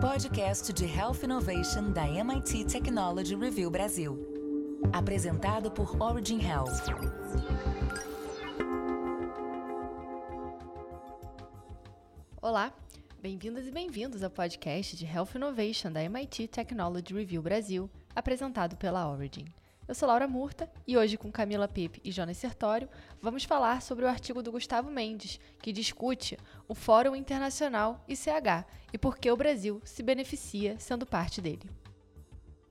podcast de Health Innovation da MIT Technology Review Brasil. Apresentado por Origin Health. Olá, bem-vindas e bem-vindos ao podcast de Health Innovation da MIT Technology Review Brasil, apresentado pela Origin. Eu sou Laura Murta e hoje, com Camila Pipe e Jonas Sertório, vamos falar sobre o artigo do Gustavo Mendes, que discute o Fórum Internacional ICH e por que o Brasil se beneficia sendo parte dele.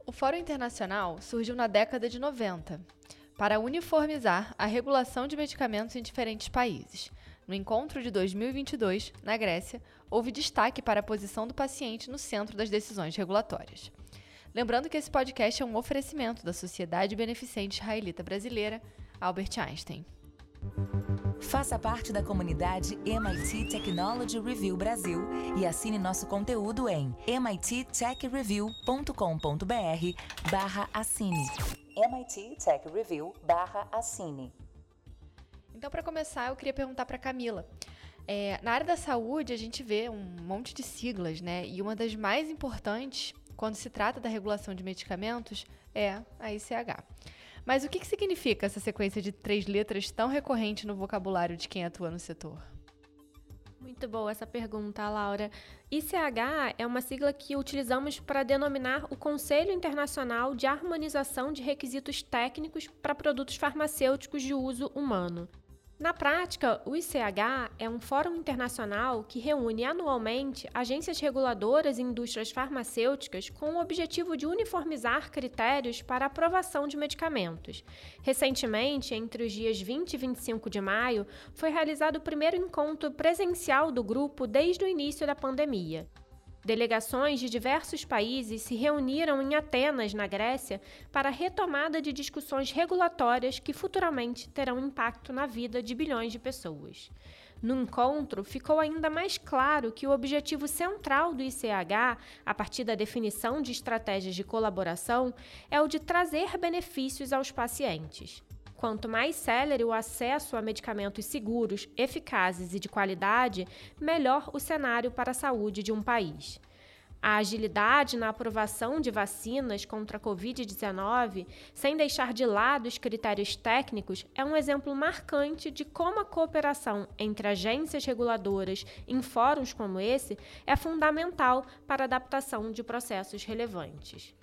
O Fórum Internacional surgiu na década de 90 para uniformizar a regulação de medicamentos em diferentes países. No encontro de 2022, na Grécia, houve destaque para a posição do paciente no centro das decisões regulatórias. Lembrando que esse podcast é um oferecimento da Sociedade Beneficente Israelita Brasileira, Albert Einstein. Faça parte da comunidade MIT Technology Review Brasil e assine nosso conteúdo em mittechreview.com.br barra assine. MIT Tech Review barra assine. Então, para começar, eu queria perguntar para Camila. É, na área da saúde, a gente vê um monte de siglas, né? E uma das mais importantes quando se trata da regulação de medicamentos, é a ICH. Mas o que, significa essa sequência de três letras tão recorrente no vocabulário de quem atua no setor? Muito boa essa pergunta, Laura. ICH é uma sigla que utilizamos para denominar o Conselho Internacional de Harmonização de Requisitos Técnicos para Produtos Farmacêuticos de Uso Humano. Na prática, o ICH é um fórum internacional que reúne anualmente agências reguladoras e indústrias farmacêuticas com o objetivo de uniformizar critérios para aprovação de medicamentos. Recentemente, entre os dias 20 e 25 de maio, foi realizado o primeiro encontro presencial do grupo desde o início da pandemia. Delegações de diversos países se reuniram em Atenas, na Grécia, para a retomada de discussões regulatórias que futuramente terão impacto na vida de bilhões de pessoas. No encontro, ficou ainda mais claro que o objetivo central do ICH, a partir da definição de estratégias de colaboração, é o de trazer benefícios aos pacientes. Quanto mais célere o acesso a medicamentos seguros, eficazes e de qualidade, melhor o cenário para a saúde de um país. A agilidade na aprovação de vacinas contra a Covid-19, sem deixar de lado os critérios técnicos, é um exemplo marcante de como a cooperação entre agências reguladoras em fóruns como esse é fundamental para a adaptação de processos relevantes.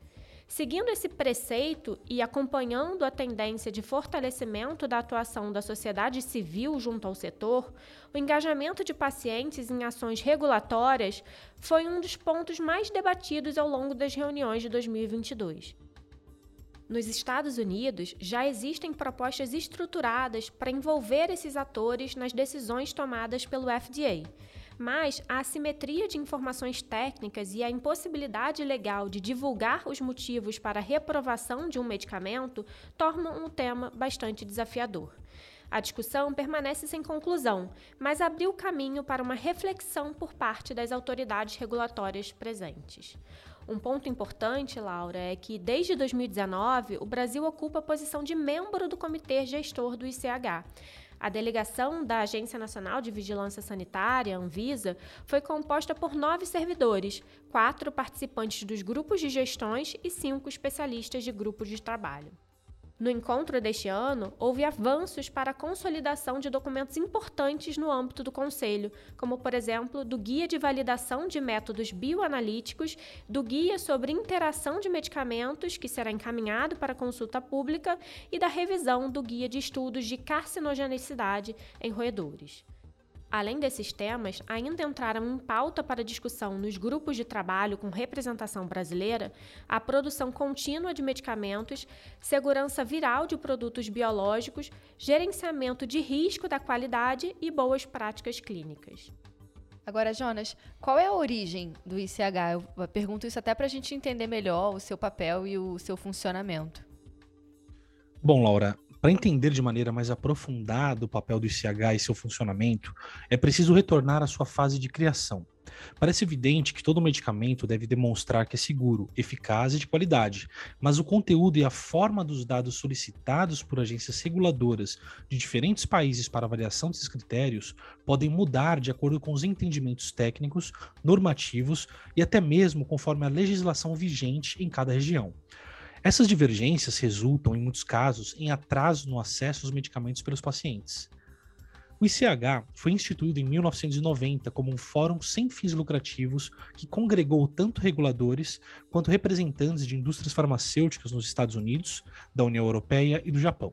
Seguindo esse preceito e acompanhando a tendência de fortalecimento da atuação da sociedade civil junto ao setor, o engajamento de pacientes em ações regulatórias foi um dos pontos mais debatidos ao longo das reuniões de 2022. Nos Estados Unidos, já existem propostas estruturadas para envolver esses atores nas decisões tomadas pelo FDA mas a assimetria de informações técnicas e a impossibilidade legal de divulgar os motivos para a reprovação de um medicamento tornam um tema bastante desafiador. A discussão permanece sem conclusão, mas abriu caminho para uma reflexão por parte das autoridades regulatórias presentes. Um ponto importante, Laura, é que desde 2019 o Brasil ocupa a posição de membro do comitê gestor do ICH. A delegação da Agência Nacional de Vigilância Sanitária, Anvisa, foi composta por nove servidores, quatro participantes dos grupos de gestões e cinco especialistas de grupos de trabalho. No encontro deste ano, houve avanços para a consolidação de documentos importantes no âmbito do Conselho, como, por exemplo, do Guia de Validação de Métodos Bioanalíticos, do Guia sobre Interação de Medicamentos, que será encaminhado para consulta pública, e da revisão do Guia de Estudos de Carcinogenicidade em Roedores. Além desses temas, ainda entraram em pauta para discussão nos grupos de trabalho com representação brasileira a produção contínua de medicamentos, segurança viral de produtos biológicos, gerenciamento de risco da qualidade e boas práticas clínicas. Agora, Jonas, qual é a origem do ICH? Eu pergunto isso até para a gente entender melhor o seu papel e o seu funcionamento. Bom, Laura, Para entender de maneira mais aprofundada o papel do ICH e seu funcionamento, é preciso retornar à sua fase de criação. Parece evidente que todo medicamento deve demonstrar que é seguro, eficaz e de qualidade, mas o conteúdo e a forma dos dados solicitados por agências reguladoras de diferentes países para avaliação desses critérios podem mudar de acordo com os entendimentos técnicos, normativos e até mesmo conforme a legislação vigente em cada região. Essas divergências resultam, em muitos casos, em atraso no acesso aos medicamentos pelos pacientes. O ICH foi instituído em 1990 como um fórum sem fins lucrativos que congregou tanto reguladores quanto representantes de indústrias farmacêuticas nos Estados Unidos, da União Europeia e do Japão.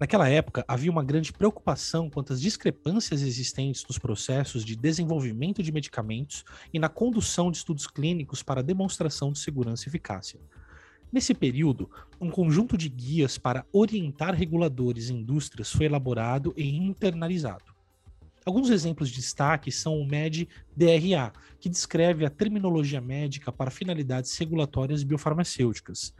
Naquela época, havia uma grande preocupação quanto às discrepâncias existentes nos processos de desenvolvimento de medicamentos e na condução de estudos clínicos para demonstração de segurança e eficácia. Nesse período, um conjunto de guias para orientar reguladores e indústrias foi elaborado e internalizado. Alguns exemplos de destaque são o MED DRA, que descreve a terminologia médica para finalidades regulatórias biofarmacêuticas.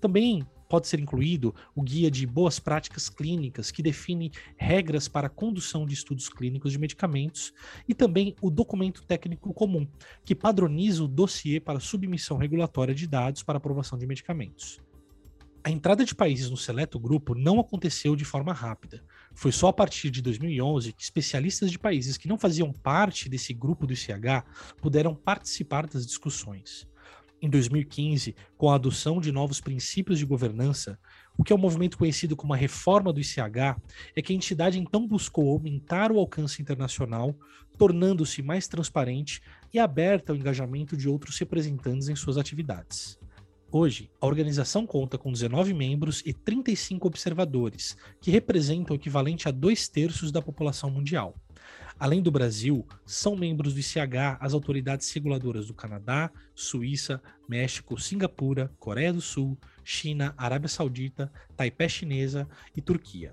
Também pode ser incluído o Guia de Boas Práticas Clínicas, que define regras para a condução de estudos clínicos de medicamentos, e também o Documento Técnico Comum, que padroniza o dossiê para submissão regulatória de dados para aprovação de medicamentos. A entrada de países no seleto grupo não aconteceu de forma rápida. Foi só a partir de 2011 que especialistas de países que não faziam parte desse grupo do ICH puderam participar das discussões em 2015, com a adoção de novos princípios de governança, o que é o um movimento conhecido como a reforma do ICH, é que a entidade então buscou aumentar o alcance internacional, tornando-se mais transparente e aberta ao engajamento de outros representantes em suas atividades. Hoje, a organização conta com 19 membros e 35 observadores, que representam o equivalente a dois terços da população mundial. Além do Brasil, são membros do ICH as autoridades reguladoras do Canadá, Suíça, México, Singapura, Coreia do Sul, China, Arábia Saudita, Taipei chinesa e Turquia.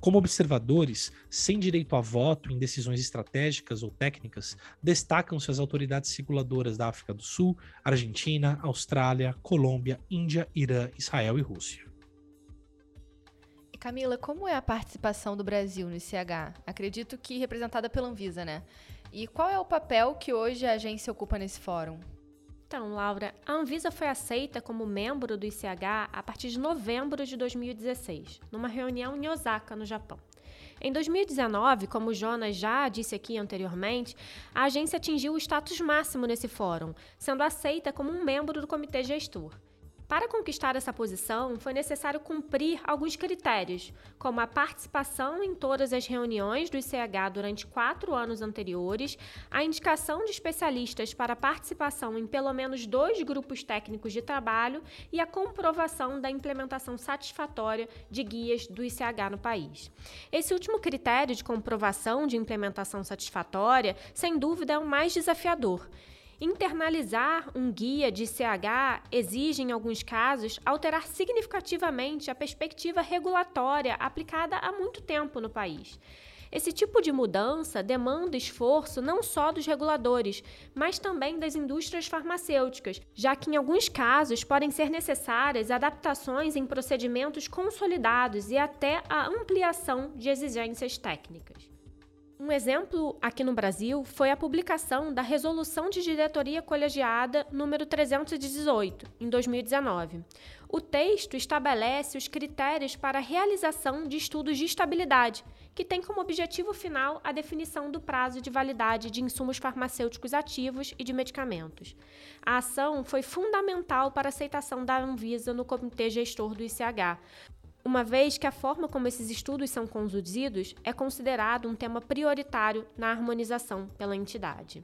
Como observadores, sem direito a voto em decisões estratégicas ou técnicas, destacam-se as autoridades reguladoras da África do Sul, Argentina, Austrália, Colômbia, Índia, Irã, Israel e Rússia. Camila, como é a participação do Brasil no ICH? Acredito que representada pela Anvisa, né? E qual é o papel que hoje a agência ocupa nesse fórum? Então, Laura, a Anvisa foi aceita como membro do ICH a partir de novembro de 2016, numa reunião em Osaka, no Japão. Em 2019, como o Jonas já disse aqui anteriormente, a agência atingiu o status máximo nesse fórum, sendo aceita como um membro do comitê gestor. Para conquistar essa posição, foi necessário cumprir alguns critérios, como a participação em todas as reuniões do ICH durante quatro anos anteriores, a indicação de especialistas para participação em pelo menos dois grupos técnicos de trabalho e a comprovação da implementação satisfatória de guias do ICH no país. Esse último critério de comprovação de implementação satisfatória, sem dúvida, é o mais desafiador. Internalizar um guia de CH exige, em alguns casos, alterar significativamente a perspectiva regulatória aplicada há muito tempo no país. Esse tipo de mudança demanda esforço não só dos reguladores, mas também das indústrias farmacêuticas, já que em alguns casos podem ser necessárias adaptações em procedimentos consolidados e até a ampliação de exigências técnicas. Um exemplo aqui no Brasil foi a publicação da Resolução de Diretoria Colegiada número 318, em 2019. O texto estabelece os critérios para a realização de estudos de estabilidade, que tem como objetivo final a definição do prazo de validade de insumos farmacêuticos ativos e de medicamentos. A ação foi fundamental para a aceitação da Anvisa no Comitê Gestor do ICH, uma vez que a forma como esses estudos são conduzidos é considerado um tema prioritário na harmonização pela entidade.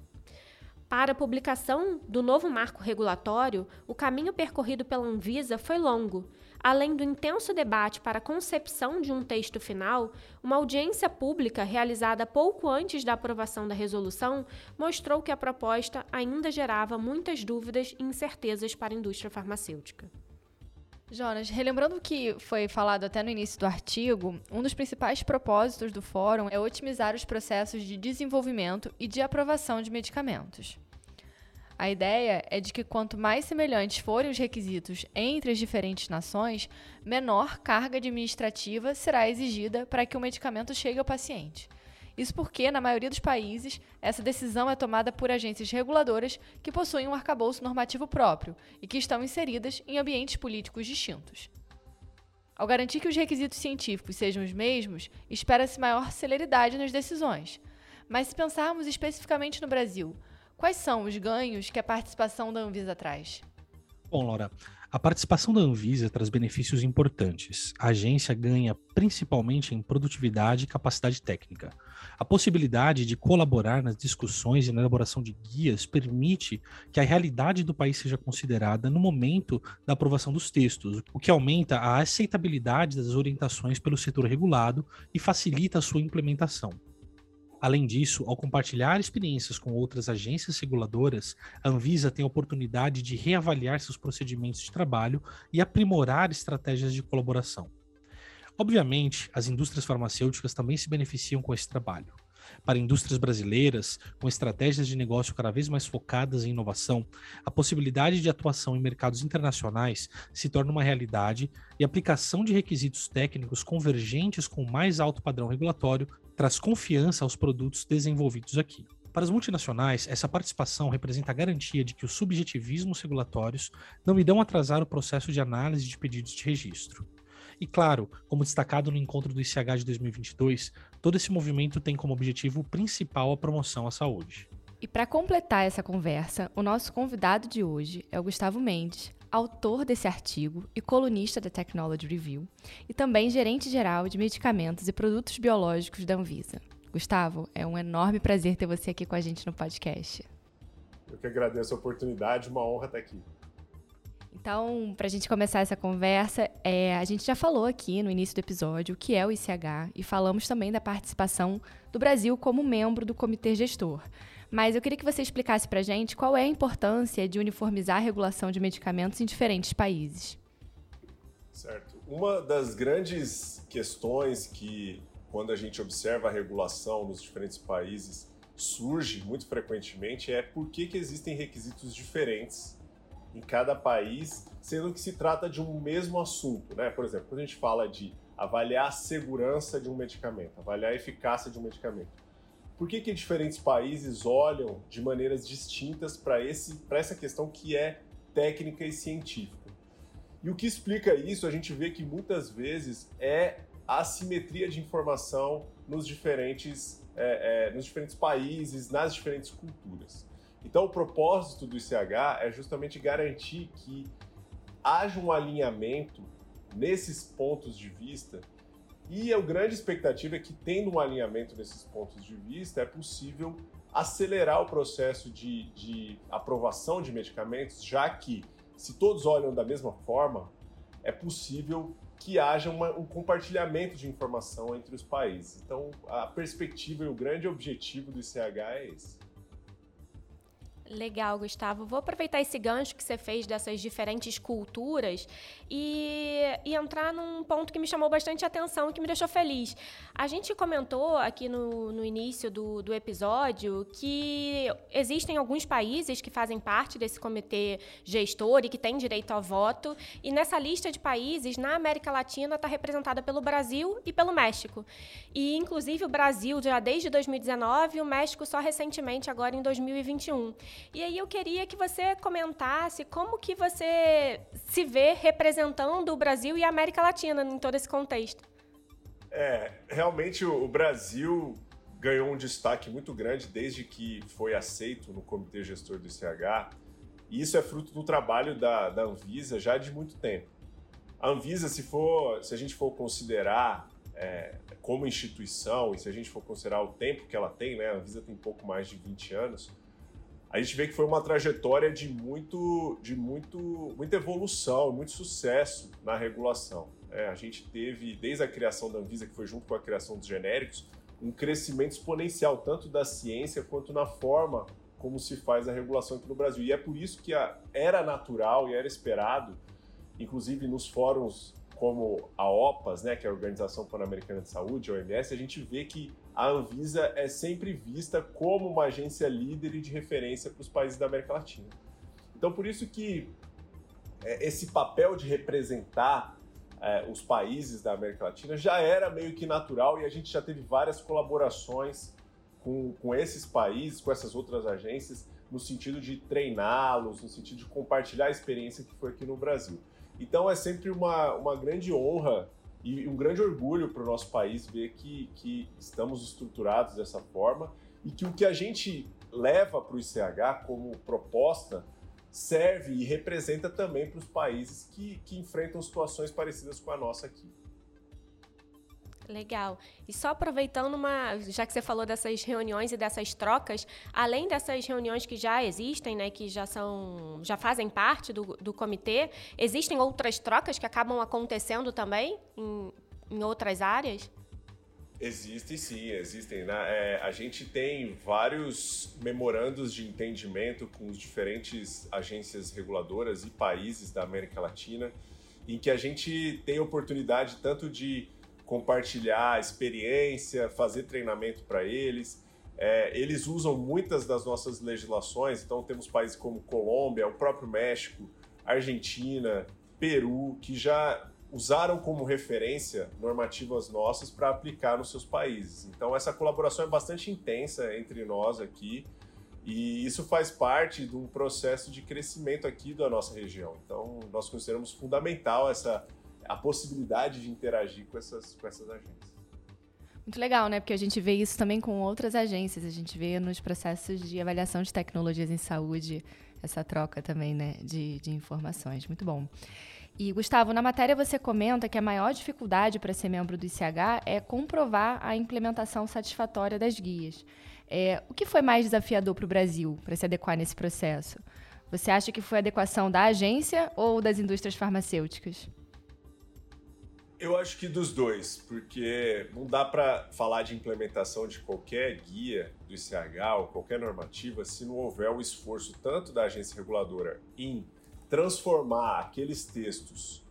Para a publicação do novo marco regulatório, o caminho percorrido pela Anvisa foi longo. Além do intenso debate para a concepção de um texto final, uma audiência pública realizada pouco antes da aprovação da resolução mostrou que a proposta ainda gerava muitas dúvidas e incertezas para a indústria farmacêutica. Jonas, relembrando o que foi falado até no início do artigo, um dos principais propósitos do fórum é otimizar os processos de desenvolvimento e de aprovação de medicamentos. A ideia é de que quanto mais semelhantes forem os requisitos entre as diferentes nações, menor carga administrativa será exigida para que o medicamento chegue ao paciente. Isso porque, na maioria dos países, essa decisão é tomada por agências reguladoras que possuem um arcabouço normativo próprio e que estão inseridas em ambientes políticos distintos. Ao garantir que os requisitos científicos sejam os mesmos, espera-se maior celeridade nas decisões. Mas se pensarmos especificamente no Brasil, quais são os ganhos que a participação da Anvisa traz? Bom, Laura, a participação da Anvisa traz benefícios importantes. A agência ganha principalmente em produtividade e capacidade técnica. A possibilidade de colaborar nas discussões e na elaboração de guias permite que a realidade do país seja considerada no momento da aprovação dos textos, o que aumenta a aceitabilidade das orientações pelo setor regulado e facilita a sua implementação. Além disso, ao compartilhar experiências com outras agências reguladoras, a Anvisa tem a oportunidade de reavaliar seus procedimentos de trabalho e aprimorar estratégias de colaboração. Obviamente, as indústrias farmacêuticas também se beneficiam com esse trabalho. Para indústrias brasileiras, com estratégias de negócio cada vez mais focadas em inovação, a possibilidade de atuação em mercados internacionais se torna uma realidade e a aplicação de requisitos técnicos convergentes com o mais alto padrão regulatório traz confiança aos produtos desenvolvidos aqui. Para as multinacionais, essa participação representa a garantia de que os subjetivismos regulatórios não irão atrasar o processo de análise de pedidos de registro. E claro, como destacado no encontro do ICH de 2022, todo esse movimento tem como objetivo principal a promoção à saúde. E para completar essa conversa, o nosso convidado de hoje é o Gustavo Mendes, autor desse artigo e colunista da Technology Review, e também gerente geral de medicamentos e produtos biológicos da Anvisa. Gustavo, é um enorme prazer ter você aqui com a gente no podcast. Eu que agradeço a oportunidade, uma honra estar aqui. Então, para a gente começar essa conversa, é, a gente já falou aqui no início do episódio o que é o ICH e falamos também da participação do Brasil como membro do comitê gestor. Mas eu queria que você explicasse para a gente qual é a importância de uniformizar a regulação de medicamentos em diferentes países. Certo. Uma das grandes questões que, quando a gente observa a regulação nos diferentes países, surge muito frequentemente é por que, que existem requisitos diferentes em cada país, sendo que se trata de um mesmo assunto. Né? Por exemplo, quando a gente fala de avaliar a segurança de um medicamento, avaliar a eficácia de um medicamento por que, que diferentes países olham de maneiras distintas para essa questão que é técnica e científica? E o que explica isso, a gente vê que muitas vezes é a assimetria de informação nos diferentes, é, é, nos diferentes países, nas diferentes culturas. Então, o propósito do ICH é justamente garantir que haja um alinhamento nesses pontos de vista e a grande expectativa é que, tendo um alinhamento nesses pontos de vista, é possível acelerar o processo de, de aprovação de medicamentos, já que, se todos olham da mesma forma, é possível que haja uma, um compartilhamento de informação entre os países. Então, a perspectiva e o grande objetivo do ICH é esse. Legal, Gustavo. Vou aproveitar esse gancho que você fez dessas diferentes culturas e, e, entrar num ponto que me chamou bastante atenção e que me deixou feliz. A gente comentou aqui no, no início do, do episódio que existem alguns países que fazem parte desse comitê gestor e que têm direito ao voto, e nessa lista de países, na América Latina, está representada pelo Brasil e pelo México. E, inclusive, o Brasil já desde 2019 e o México só recentemente, agora em 2021. E aí eu queria que você comentasse como que você se vê representando o Brasil e a América Latina em todo esse contexto. É, realmente o Brasil ganhou um destaque muito grande desde que foi aceito no comitê gestor do ICH, e isso é fruto do trabalho da, da Anvisa já de muito tempo. A Anvisa, se, for, se a gente for considerar é, como instituição, e se a gente for considerar o tempo que ela tem, né, a Anvisa tem pouco mais de 20 anos, a gente vê que foi uma trajetória de muito, de muito, muita evolução, muito sucesso na regulação. É, a gente teve, desde a criação da Anvisa, que foi junto com a criação dos genéricos, um crescimento exponencial, tanto da ciência quanto na forma como se faz a regulação aqui no Brasil. E é por isso que a, era natural e era esperado, inclusive nos fóruns como a OPAS, né, que é a Organização Pan-Americana de Saúde, a OMS, a gente vê que a Anvisa é sempre vista como uma agência líder e de referência para os países da América Latina. Então, por isso que é, esse papel de representar é, os países da América Latina já era meio que natural e a gente já teve várias colaborações com, com esses países, com essas outras agências, no sentido de treiná-los, no sentido de compartilhar a experiência que foi aqui no Brasil. Então é sempre uma, uma grande honra e um grande orgulho para o nosso país ver que, que estamos estruturados dessa forma e que o que a gente leva para o ICH como proposta serve e representa também para os países que, que enfrentam situações parecidas com a nossa aqui. Legal. E só aproveitando uma, já que você falou dessas reuniões e dessas trocas, além dessas reuniões que já existem, né, que já são, já fazem parte do, do comitê, existem outras trocas que acabam acontecendo também em, em outras áreas? Existem sim, existem. Né? É, a gente tem vários memorandos de entendimento com os diferentes agências reguladoras e países da América Latina, em que a gente tem oportunidade tanto de compartilhar experiência, fazer treinamento para eles. É, eles usam muitas das nossas legislações, então temos países como Colômbia, o próprio México, Argentina, Peru, que já usaram como referência normativas nossas para aplicar nos seus países. Então essa colaboração é bastante intensa entre nós aqui e isso faz parte de um processo de crescimento aqui da nossa região. Então nós consideramos fundamental essa a possibilidade de interagir com essas, com essas agências. Muito legal, né? Porque a gente vê isso também com outras agências. A gente vê nos processos de avaliação de tecnologias em saúde essa troca também, né? De, de informações. Muito bom. E, Gustavo, na matéria você comenta que a maior dificuldade para ser membro do ICH é comprovar a implementação satisfatória das guias. É, o que foi mais desafiador para o Brasil para se adequar nesse processo? Você acha que foi adequação da agência ou das indústrias farmacêuticas? Eu acho que dos dois, porque não dá para falar de implementação de qualquer guia do ICH ou qualquer normativa se não houver o esforço tanto da agência reguladora em transformar aqueles textos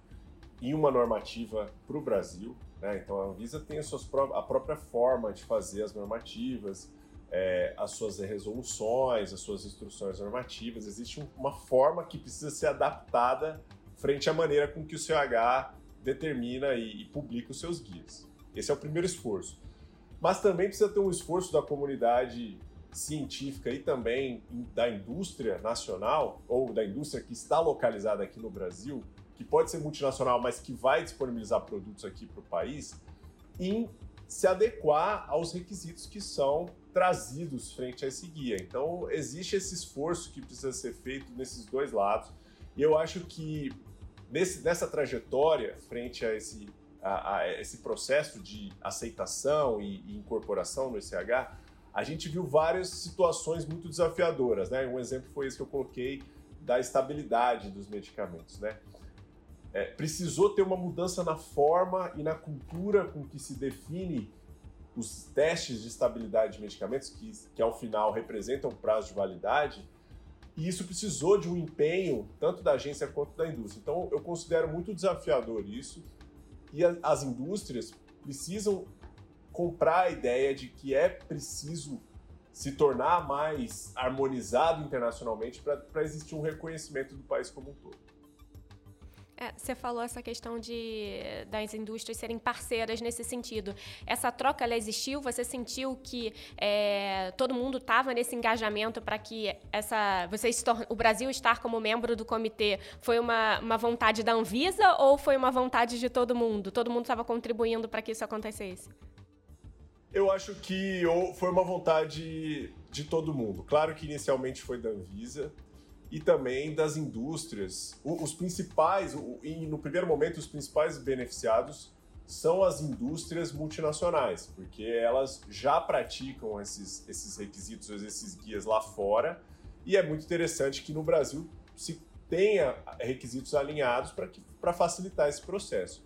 em uma normativa para o Brasil. Né? Então a Anvisa tem a, suas, a própria forma de fazer as normativas, é, as suas resoluções, as suas instruções normativas. Existe uma forma que precisa ser adaptada frente à maneira com que o CH determina e, e publica os seus guias. Esse é o primeiro esforço. Mas também precisa ter um esforço da comunidade científica e também da indústria nacional, ou da indústria que está localizada aqui no Brasil, que pode ser multinacional, mas que vai disponibilizar produtos aqui para o país, em se adequar aos requisitos que são trazidos frente a esse guia. Então, existe esse esforço que precisa ser feito nesses dois lados. E eu acho que nessa trajetória, frente a esse, a, a esse processo de aceitação e, e, incorporação no ECH, a gente viu várias situações muito desafiadoras. Né? Um exemplo foi esse que eu coloquei da estabilidade dos medicamentos. Né? É, precisou ter uma mudança na forma e na cultura com que se define os testes de estabilidade de medicamentos, que, que ao final representam o prazo de validade, e isso precisou de um empenho tanto da agência quanto da indústria. Então, eu considero muito desafiador isso. E a, as indústrias precisam comprar a ideia de que é preciso se tornar mais harmonizado internacionalmente para existir um reconhecimento do país como um todo. É, você falou essa questão de das indústrias serem parceiras nesse sentido. Essa troca ela existiu? Você sentiu que é, todo mundo estava nesse engajamento para que essa, vocês o Brasil estar como membro do comitê foi uma, uma vontade da Anvisa ou foi uma vontade de todo mundo? Todo mundo estava contribuindo para que isso acontecesse? Eu acho que foi uma vontade de todo mundo. Claro que inicialmente foi da Anvisa e também das indústrias. Os principais, e no primeiro momento, os principais beneficiados são as indústrias multinacionais, porque elas já praticam esses, esses requisitos, esses guias lá fora, e é muito interessante que no Brasil se tenha requisitos alinhados para facilitar esse processo.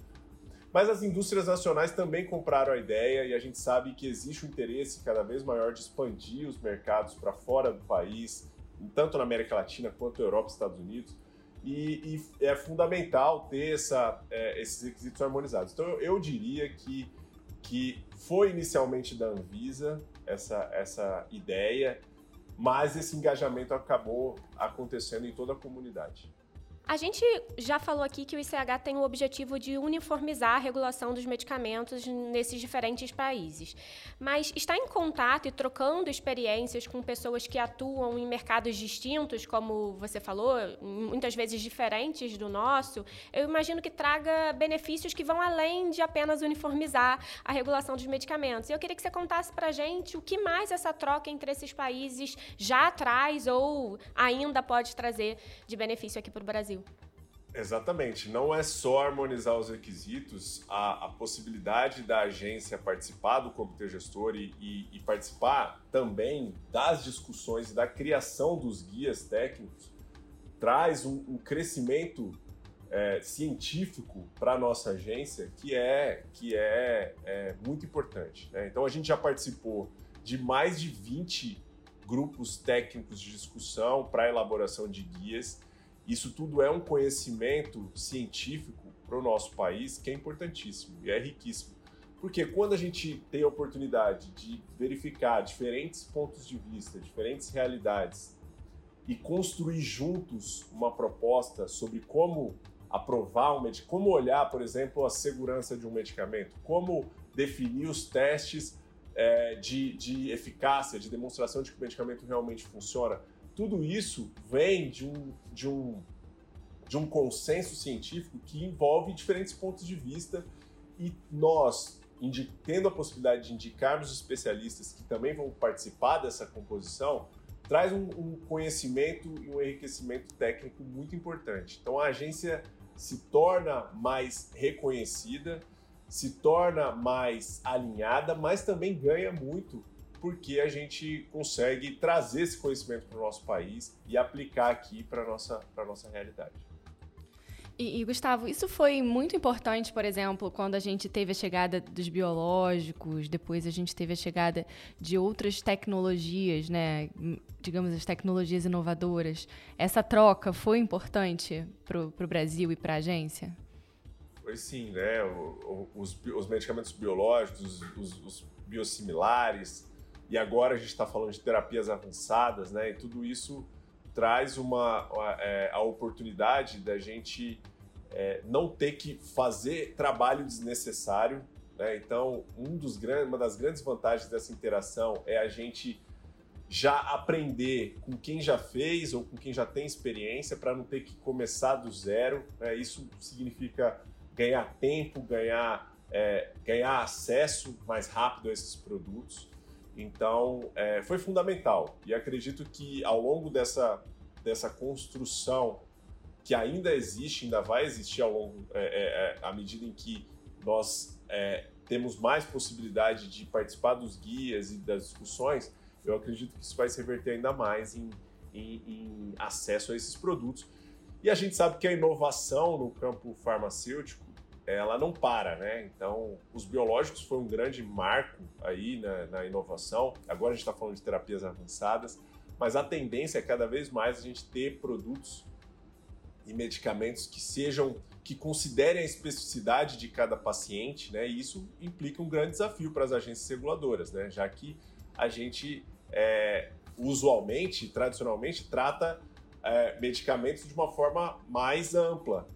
Mas as indústrias nacionais também compraram a ideia e a gente sabe que existe um interesse cada vez maior de expandir os mercados para fora do país, tanto na América Latina quanto na Europa e Estados Unidos. e, e é fundamental ter essa, é, esses requisitos harmonizados. Então, eu, eu diria que, que foi inicialmente da Anvisa essa, essa ideia, mas esse engajamento acabou acontecendo em toda a comunidade. A gente já falou aqui que o ICH tem o objetivo de uniformizar a regulação dos medicamentos nesses diferentes países. Mas está em contato e trocando experiências com pessoas que atuam em mercados distintos, como você falou, muitas vezes diferentes do nosso, eu imagino que traga benefícios que vão além de apenas uniformizar a regulação dos medicamentos. Eu queria que você contasse para a gente o que mais essa troca entre esses países já traz ou ainda pode trazer de benefício aqui para o Brasil. Brasil. Exatamente. Não é só harmonizar os requisitos, a, a possibilidade da agência participar do comitê gestor e, e, e, participar também das discussões e da criação dos guias técnicos traz um, um crescimento é, científico para a nossa agência que é, que é, é muito importante. Né? Então a gente já participou de mais de 20 grupos técnicos de discussão para elaboração de guias isso tudo é um conhecimento científico para o nosso país que é importantíssimo e é riquíssimo. Porque quando a gente tem a oportunidade de verificar diferentes pontos de vista, diferentes realidades e construir juntos uma proposta sobre como aprovar um medicamento, como olhar, por exemplo, a segurança de um medicamento, como definir os testes é, de, de eficácia, de demonstração de que o medicamento realmente funciona tudo isso vem de um, de um, de um consenso científico que envolve diferentes pontos de vista e nós, tendo a possibilidade de indicarmos especialistas que também vão participar dessa composição, traz um, um, conhecimento e um enriquecimento técnico muito importante. Então a agência se torna mais reconhecida, se torna mais alinhada, mas também ganha muito porque a gente consegue trazer esse conhecimento para o nosso país e aplicar aqui para a nossa, nossa realidade. E, e, Gustavo, isso foi muito importante, por exemplo, quando a gente teve a chegada dos biológicos, depois a gente teve a chegada de outras tecnologias, né? Digamos, as tecnologias inovadoras. Essa troca foi importante para o Brasil e para a agência? Foi sim, né? O, o, os, os, medicamentos biológicos, os, os biosimilares, e agora a gente está falando de terapias avançadas, né? E tudo isso traz uma, é, a oportunidade da gente é, não ter que fazer trabalho desnecessário. Né? Então, um dos grandes, uma das grandes vantagens dessa interação é a gente já aprender com quem já fez ou com quem já tem experiência para não ter que começar do zero. Né? Isso significa ganhar tempo, ganhar, é, ganhar acesso mais rápido a esses produtos. Então, é, foi fundamental. E acredito que ao longo dessa, dessa construção, que ainda existe, ainda vai existir ao longo, é, é, é à medida em que nós é, temos mais possibilidade de participar dos guias e das discussões, eu acredito que isso vai se reverter ainda mais em, em, em acesso a esses produtos. E a gente sabe que a inovação no campo farmacêutico ela não para, né? Então, os biológicos foi um grande marco aí na, na inovação. Agora a gente está falando de terapias avançadas, mas a tendência é cada vez mais a gente ter produtos e medicamentos que sejam que considerem a especificidade de cada paciente, né? E isso implica um grande desafio para as agências reguladoras, né? Já que a gente é, usualmente, tradicionalmente, trata é, medicamentos de uma forma mais ampla,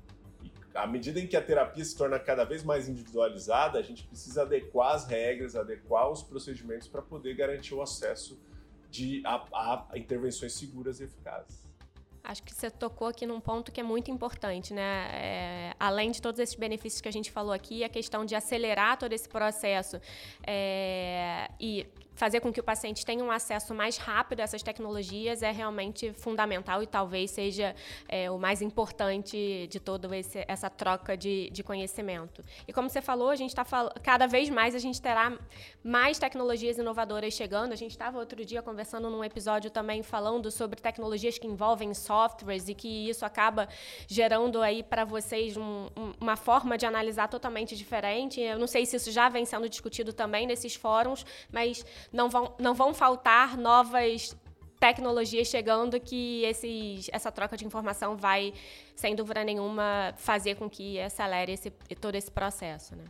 à medida em que a terapia se torna cada vez mais individualizada, a gente precisa adequar as regras, adequar os procedimentos para poder garantir o acesso de, a, a intervenções seguras e eficazes. Acho que você tocou aqui num ponto que é muito importante, né? É, além de todos esses benefícios que a gente falou aqui, a questão de acelerar todo esse processo é, e fazer com que o paciente tenha um acesso mais rápido a essas tecnologias é realmente fundamental e talvez seja é, o mais importante de toda essa troca de, de, conhecimento. E como você falou, a gente está cada vez mais a gente terá mais tecnologias inovadoras chegando. A gente estava outro dia conversando num episódio também falando sobre tecnologias que envolvem softwares e que isso acaba gerando aí para vocês um, um, uma forma de analisar totalmente diferente. Eu não sei se isso já vem sendo discutido também nesses fóruns, mas não vão, não vão faltar novas tecnologias chegando que esses, essa troca de informação vai, sem dúvida nenhuma, fazer com que acelere esse, todo esse processo, né?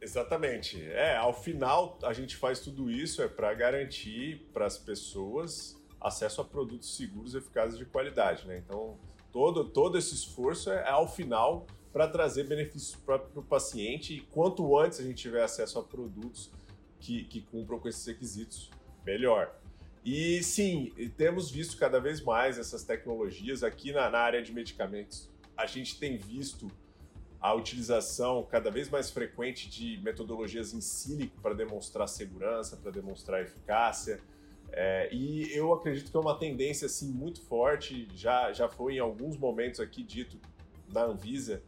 Exatamente. É, ao final a gente faz tudo isso é para garantir para as pessoas acesso a produtos seguros, eficazes de qualidade, né? Então, todo todo esse esforço é ao final para trazer benefícios para o paciente e quanto antes a gente tiver acesso a produtos que, que cumpram com esses requisitos, melhor. E sim, temos visto cada vez mais essas tecnologias aqui na, na área de medicamentos. A gente tem visto a utilização cada vez mais frequente de metodologias em sílico para demonstrar segurança, para demonstrar eficácia. É, e eu acredito que é uma tendência assim muito forte, já, já foi em alguns momentos aqui dito na Anvisa,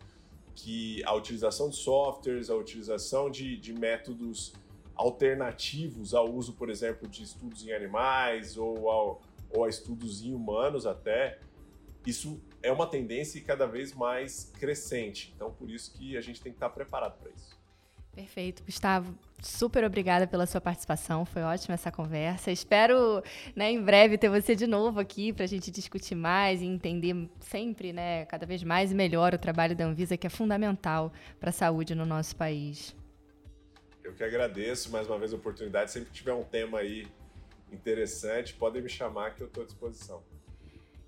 que a utilização de softwares, a utilização de, de métodos alternativos ao uso, por exemplo, de estudos em animais ou, ao, ou a estudos em humanos até, isso é uma tendência cada vez mais crescente. Então, por isso que a gente tem que estar preparado para isso. Perfeito, Gustavo. Super obrigada pela sua participação. Foi ótima essa conversa. Espero, né, em breve ter você de novo aqui para a gente discutir mais e entender sempre, né, cada vez mais e melhor o trabalho da Anvisa, que é fundamental para a saúde no nosso país. Eu que agradeço mais uma vez a oportunidade. Sempre que tiver um tema aí interessante, podem me chamar que eu estou à disposição.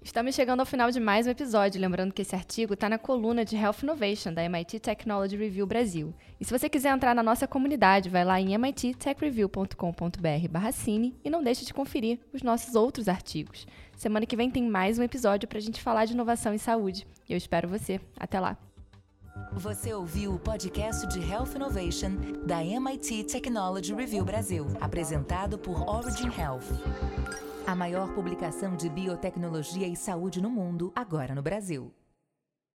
Estamos chegando ao final de mais um episódio, lembrando que esse artigo está na coluna de Health Innovation da MIT Technology Review Brasil. E se você quiser entrar na nossa comunidade, vai lá em mittechreview.com.br/cine e não deixe de conferir os nossos outros artigos. Semana que vem tem mais um episódio para a gente falar de inovação em saúde. Eu espero você. Até lá. Você ouviu o podcast de Health Innovation da MIT Technology Review Brasil, apresentado por Origin Health. A maior publicação de biotecnologia e saúde no mundo, agora no Brasil.